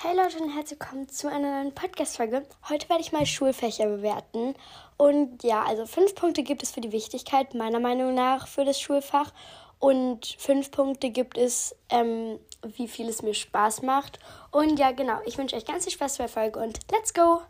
Hey Leute und herzlich willkommen zu einer neuen Podcast-Folge. Heute werde ich mal Schulfächer bewerten. Und ja, also fünf Punkte gibt es für die Wichtigkeit, meiner Meinung nach, für das Schulfach. Und fünf Punkte gibt es, ähm, wie viel es mir Spaß macht. Und ja, genau, ich wünsche euch ganz viel Spaß bei der Folge und let's go!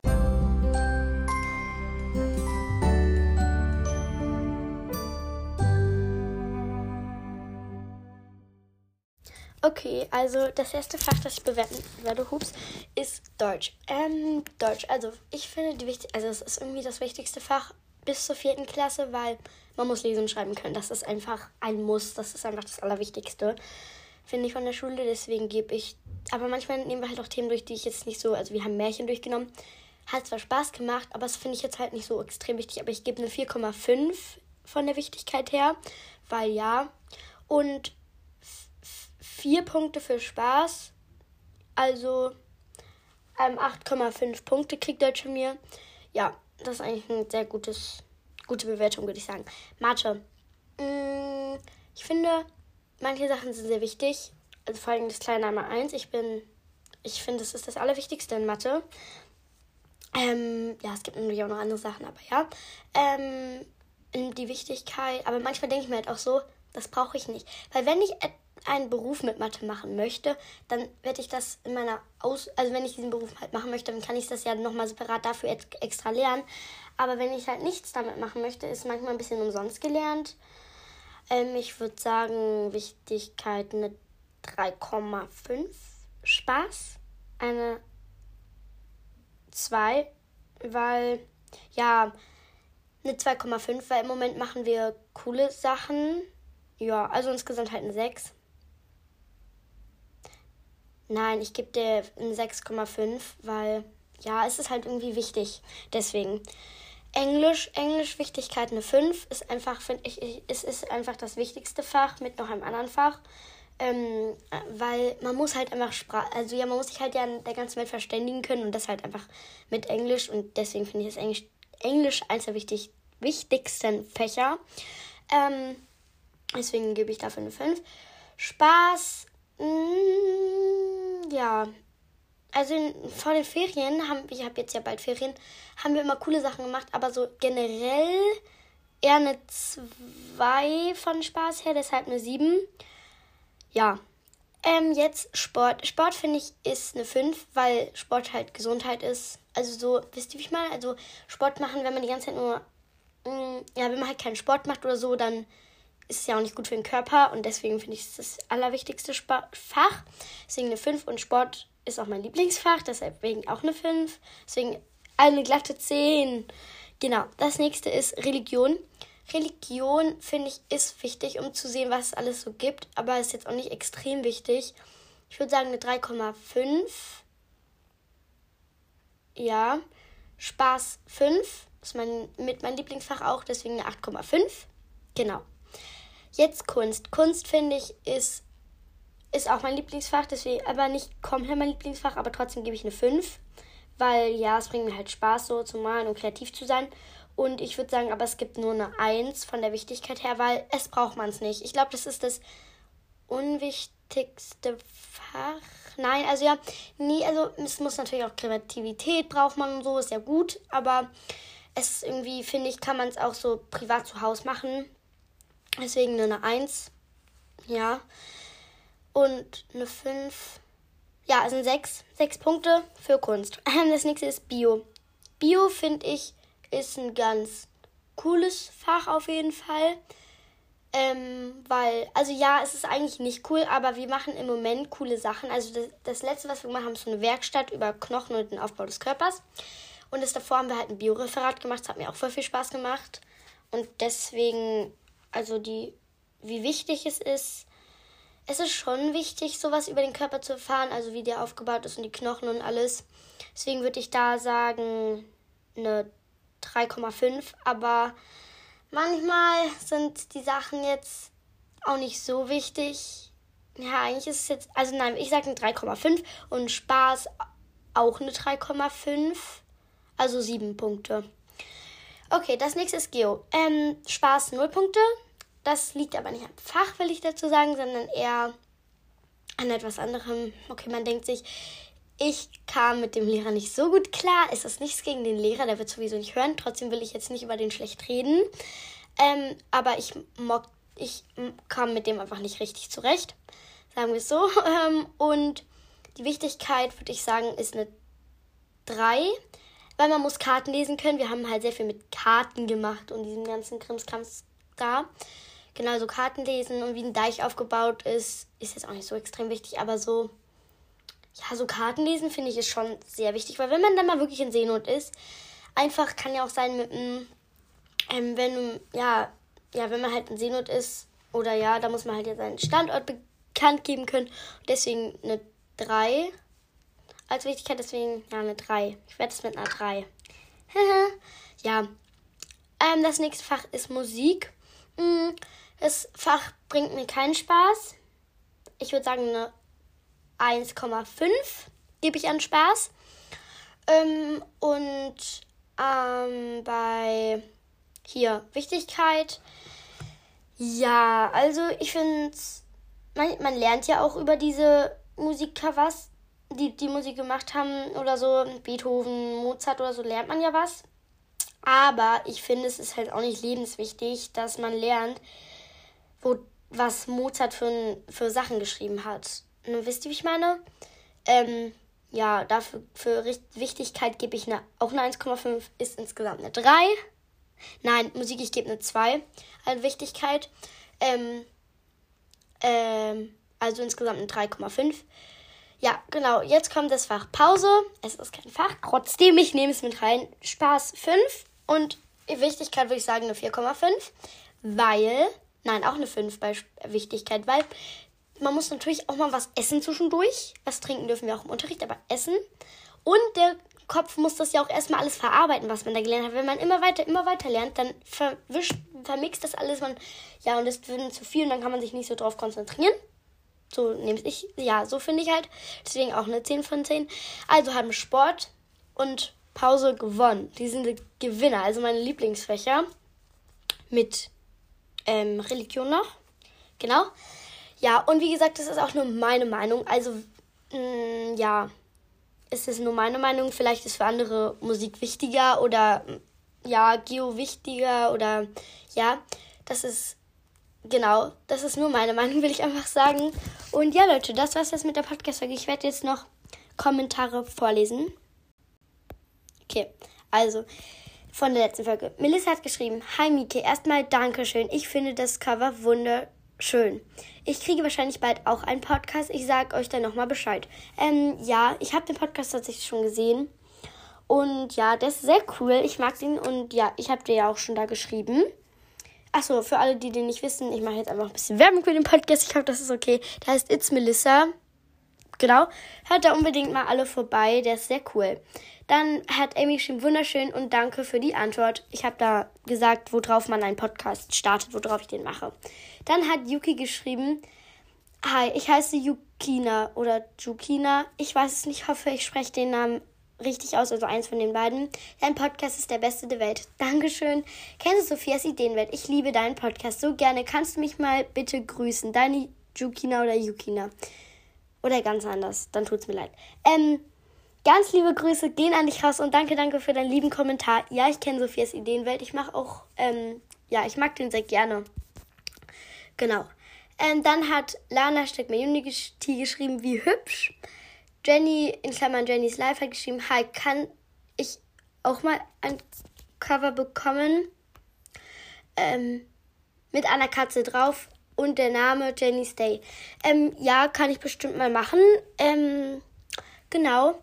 Okay, also das erste Fach, das ich bewerten werde, hups, ist Deutsch. Ähm, Deutsch. Also ich finde die wichtig, also es ist irgendwie das wichtigste Fach bis zur vierten Klasse, weil man muss lesen und schreiben können. Das ist einfach ein Muss. Das ist einfach das Allerwichtigste, finde ich von der Schule. Deswegen gebe ich. Aber manchmal nehmen wir halt auch Themen durch, die ich jetzt nicht so. Also wir haben Märchen durchgenommen. Hat zwar Spaß gemacht, aber das finde ich jetzt halt nicht so extrem wichtig. Aber ich gebe eine 4,5 von der Wichtigkeit her, weil ja. Und vier Punkte für Spaß. Also ähm, 8,5 Punkte kriegt Deutsch von mir. Ja, das ist eigentlich eine sehr gutes, gute Bewertung, würde ich sagen. Mathe. Mm, ich finde, manche Sachen sind sehr wichtig. Also vor allem das kleine einmal 1. Ich bin, ich finde, das ist das Allerwichtigste in Mathe. Ähm, ja, es gibt natürlich auch noch andere Sachen, aber ja. Ähm, die Wichtigkeit, aber manchmal denke ich mir halt auch so, das brauche ich nicht. Weil wenn ich einen Beruf mit Mathe machen möchte, dann werde ich das in meiner Aus... Also wenn ich diesen Beruf halt machen möchte, dann kann ich das ja nochmal separat dafür extra lernen. Aber wenn ich halt nichts damit machen möchte, ist manchmal ein bisschen umsonst gelernt. Ähm, ich würde sagen, Wichtigkeit eine 3,5. Spaß eine 2, weil, ja, eine 2,5, weil im Moment machen wir coole Sachen. Ja, also insgesamt halt eine 6. Nein, ich gebe dir eine 6,5, weil ja, es ist halt irgendwie wichtig. Deswegen. Englisch, Englisch Wichtigkeit eine 5 ist einfach, finde ich, es ist einfach das wichtigste Fach mit noch einem anderen Fach. Ähm, weil man muss halt einfach Sprache, also ja, man muss sich halt ja in der ganzen Welt verständigen können und das halt einfach mit Englisch und deswegen finde ich das Englisch, Englisch eines der wichtig, wichtigsten Fächer. Ähm, deswegen gebe ich dafür eine 5. Spaß, mh, mm, ja, also in, vor den Ferien haben ich habe jetzt ja bald Ferien, haben wir immer coole Sachen gemacht, aber so generell eher eine 2 von Spaß her, deshalb eine 7. Ja. Ähm, jetzt Sport. Sport finde ich ist eine 5, weil Sport halt Gesundheit ist. Also so, wisst ihr, wie ich meine? Also Sport machen, wenn man die ganze Zeit nur, mh, mm, ja, wenn man halt keinen Sport macht oder so, dann ist ja auch nicht gut für den Körper und deswegen finde ich es das allerwichtigste Fach. Deswegen eine 5 und Sport ist auch mein Lieblingsfach, deswegen auch eine 5. Deswegen eine glatte 10. Genau, das nächste ist Religion. Religion, finde ich, ist wichtig, um zu sehen, was es alles so gibt, aber ist jetzt auch nicht extrem wichtig. Ich würde sagen eine 3,5. Ja. Spaß 5. Ist mein, mit meinem Lieblingsfach auch, deswegen eine 8,5. Genau. Jetzt Kunst. Kunst, finde ich, ist, ist auch mein Lieblingsfach, deswegen aber nicht komplett mein Lieblingsfach, aber trotzdem gebe ich eine 5. Weil ja, es bringt mir halt Spaß, so zu malen und kreativ zu sein. Und ich würde sagen, aber es gibt nur eine 1 von der Wichtigkeit her, weil es braucht man es nicht. Ich glaube, das ist das unwichtigste Fach. Nein, also ja, nie, also es muss natürlich auch Kreativität braucht man und so, ist ja gut, aber es irgendwie, finde ich, kann man es auch so privat zu Hause machen. Deswegen nur eine 1. Ja. Und eine 5. Ja, es sind 6. 6 Punkte für Kunst. Das nächste ist Bio. Bio finde ich ist ein ganz cooles Fach auf jeden Fall. Ähm, weil, also ja, es ist eigentlich nicht cool, aber wir machen im Moment coole Sachen. Also das, das letzte, was wir gemacht haben, ist so eine Werkstatt über Knochen und den Aufbau des Körpers. Und das davor haben wir halt ein Bioreferat gemacht. Das hat mir auch voll viel Spaß gemacht. Und deswegen, also die, wie wichtig es ist, es ist schon wichtig, sowas über den Körper zu erfahren, also wie der aufgebaut ist und die Knochen und alles. Deswegen würde ich da sagen, eine 3,5, aber manchmal sind die Sachen jetzt auch nicht so wichtig. Ja, eigentlich ist es jetzt, also nein, ich sage eine 3,5 und Spaß auch eine 3,5, also 7 Punkte. Okay, das nächste ist Geo. Ähm, Spaß 0 Punkte. Das liegt aber nicht am Fach, will ich dazu sagen, sondern eher an etwas anderem. Okay, man denkt sich, Ich kam mit dem Lehrer nicht so gut klar. Es ist nichts gegen den Lehrer, der wird sowieso nicht hören. Trotzdem will ich jetzt nicht über den schlecht reden. Ähm, aber ich, mock, ich kam mit dem einfach nicht richtig zurecht. Sagen wir es so. Ähm, und die Wichtigkeit, würde ich sagen, ist eine 3. Weil man muss Karten lesen können. Wir haben halt sehr viel mit Karten gemacht und diesem ganzen Krimskrams da. Genau, so Karten lesen und wie ein Deich aufgebaut ist, ist jetzt auch nicht so extrem wichtig, aber so ja, so Karten lesen finde ich ist schon sehr wichtig, weil wenn man dann mal wirklich in Seenot ist, einfach kann ja auch sein mit einem, ähm, wenn, ja, ja, wenn man halt in Seenot ist, oder ja, da muss man halt ja seinen Standort bekannt geben können. deswegen eine 3 als Wichtigkeit, deswegen ja eine 3. Ich werde es mit einer 3. ja. Ähm, das nächste Fach ist Musik. Mm, das Fach bringt mir keinen Spaß. Ich würde sagen eine 1,5 gebe ich an Spaß. Ähm, und ähm, bei hier Wichtigkeit. Ja, also ich finde, man, man lernt ja auch über diese Musiker was, die die Musik gemacht haben oder so. Beethoven, Mozart oder so lernt man ja was. Aber ich finde, es ist halt auch nicht lebenswichtig, dass man lernt, wo, was Mozart für, für Sachen geschrieben hat. Ne, wisst ihr, wie ich meine? Ähm, ja, dafür für Wichtigkeit gebe ich eine, auch eine 1,5, ist insgesamt eine 3. Nein, Musik, ich gebe eine 2 an Wichtigkeit. Ähm, ähm, also insgesamt eine 3,5. Ja, genau. Jetzt kommt das Fach Pause. Es ist kein Fach. Trotzdem, ich nehme es mit rein. Spaß 5 und Wichtigkeit würde ich sagen eine 4,5. Weil, nein, auch eine 5 bei Wichtigkeit, weil man muss natürlich auch mal was essen zwischendurch. Was trinken dürfen wir auch im Unterricht, aber essen. Und der Kopf muss das ja auch erstmal alles verarbeiten, was man da gelernt hat. Wenn man immer weiter, immer weiter lernt, dann verwischt, vermixt das alles. Man, ja, und es wird zu viel und dann kann man sich nicht so drauf konzentrieren. So nehme ich, ja, so finde ich halt. Deswegen auch eine 10 von 10. Also haben Sport und Pause gewonnen. Die sind Gewinner, also meine Lieblingsfächer. Mit ähm, Religion noch. Genau. Ja, und wie gesagt, das ist auch nur meine Meinung. Also, mh, mm, ja, es ist nur meine Meinung. Vielleicht ist für andere Musik wichtiger oder ja, Geo wichtiger oder ja, das ist genau, das ist nur meine Meinung, will ich einfach sagen. Und ja, Leute, das war's jetzt mit der Podcast-Folge. Ich werde jetzt noch Kommentare vorlesen. Okay, also von der letzten Folge. Melissa hat geschrieben: Hi Mike, erstmal Dankeschön. Ich finde das Cover wunderschön schön. Ich kriege wahrscheinlich bald auch einen Podcast. Ich sage euch dann nochmal Bescheid. Ähm, ja, ich habe den Podcast tatsächlich schon gesehen. Und ja, der ist sehr cool. Ich mag den und ja, ich habe dir ja auch schon da geschrieben. Achso, für alle, die den nicht wissen, ich mache jetzt einfach ein bisschen Werbung für den Podcast. Ich hoffe, das ist okay. Der heißt It's Melissa. Genau. Hört da unbedingt mal alle vorbei. Der ist sehr cool. Dann hat Amy geschrieben, wunderschön und danke für die Antwort. Ich habe da gesagt, worauf man einen Podcast startet, worauf ich den mache. Dann hat Yuki geschrieben, hi, ich heiße Yukina oder Jukina. Ich weiß es nicht, hoffe, ich spreche den Namen richtig aus, also eins von den beiden. Dein Podcast ist der beste der Welt. Dankeschön. Kennst du Sophias Ideenwelt? Ich liebe deinen Podcast so gerne. Kannst du mich mal bitte grüßen? Deine Jukina oder Yukina. Oder ganz anders. Dann tut's mir leid. Ähm, Ganz liebe Grüße gehen an dich raus und danke, danke für deinen lieben Kommentar. Ja, ich kenne Sophias Ideenwelt. Ich mache auch, ähm, ja, ich mag den sehr gerne. Genau. Ähm, dann hat Lana Steck Unity geschrieben, wie hübsch. Jenny, in Klammern Jennys Life, hat geschrieben, hi, kann ich auch mal ein Cover bekommen? Ähm, mit einer Katze drauf und der Name Jenny's Day. Ähm, ja, kann ich bestimmt mal machen. Ähm, genau.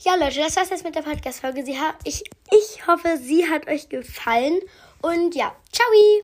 Ja, Leute, das war's jetzt mit der Podcast-Folge. Ich, ich hoffe, sie hat euch gefallen. Und ja, ciao!